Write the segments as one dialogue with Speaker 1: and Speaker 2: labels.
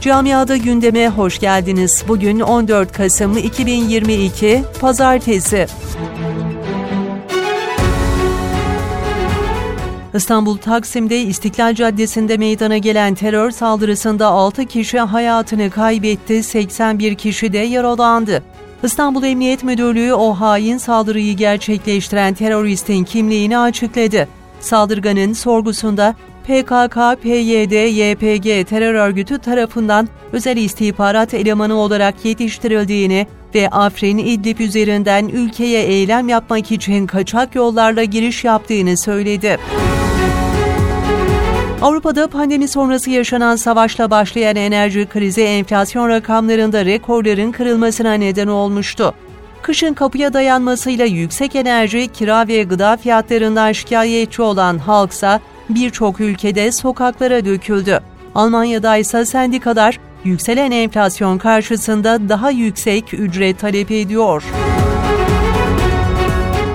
Speaker 1: Camiada gündeme hoş geldiniz. Bugün 14 Kasım 2022 Pazartesi. İstanbul Taksim'de İstiklal Caddesi'nde meydana gelen terör saldırısında 6 kişi hayatını kaybetti, 81 kişi de yaralandı. İstanbul Emniyet Müdürlüğü o hain saldırıyı gerçekleştiren teröristin kimliğini açıkladı. Saldırganın sorgusunda PKK, PYD, YPG terör örgütü tarafından özel istihbarat elemanı olarak yetiştirildiğini ve Afrin İdlib üzerinden ülkeye eylem yapmak için kaçak yollarla giriş yaptığını söyledi. Avrupa'da pandemi sonrası yaşanan savaşla başlayan enerji krizi enflasyon rakamlarında rekorların kırılmasına neden olmuştu. Kışın kapıya dayanmasıyla yüksek enerji, kira ve gıda fiyatlarından şikayetçi olan halksa birçok ülkede sokaklara döküldü. Almanya'da ise sendikalar yükselen enflasyon karşısında daha yüksek ücret talep ediyor.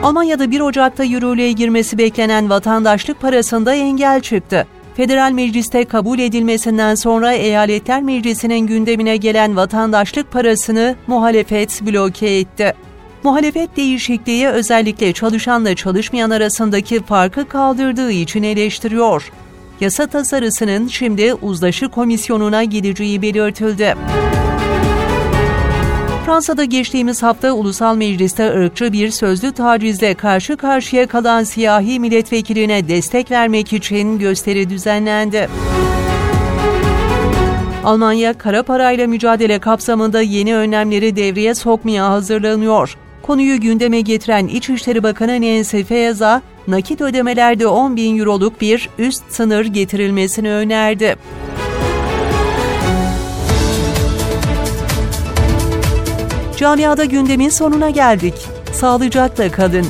Speaker 1: Almanya'da 1 Ocak'ta yürürlüğe girmesi beklenen vatandaşlık parasında engel çıktı. Federal Meclis'te kabul edilmesinden sonra Eyaletler Meclisi'nin gündemine gelen vatandaşlık parasını muhalefet bloke etti. Muhalefet değişikliği özellikle çalışanla çalışmayan arasındaki farkı kaldırdığı için eleştiriyor. Yasa tasarısının şimdi uzlaşı komisyonuna gideceği belirtildi. Fransa'da geçtiğimiz hafta Ulusal Meclis'te ırkçı bir sözlü tacizle karşı karşıya kalan siyahi milletvekiline destek vermek için gösteri düzenlendi. Almanya kara parayla mücadele kapsamında yeni önlemleri devreye sokmaya hazırlanıyor. Konuyu gündeme getiren İçişleri Bakanı Nancy Faeser, nakit ödemelerde 10 bin euroluk bir üst sınır getirilmesini önerdi. Camiada gündemin sonuna geldik. Sağlıcakla kalın.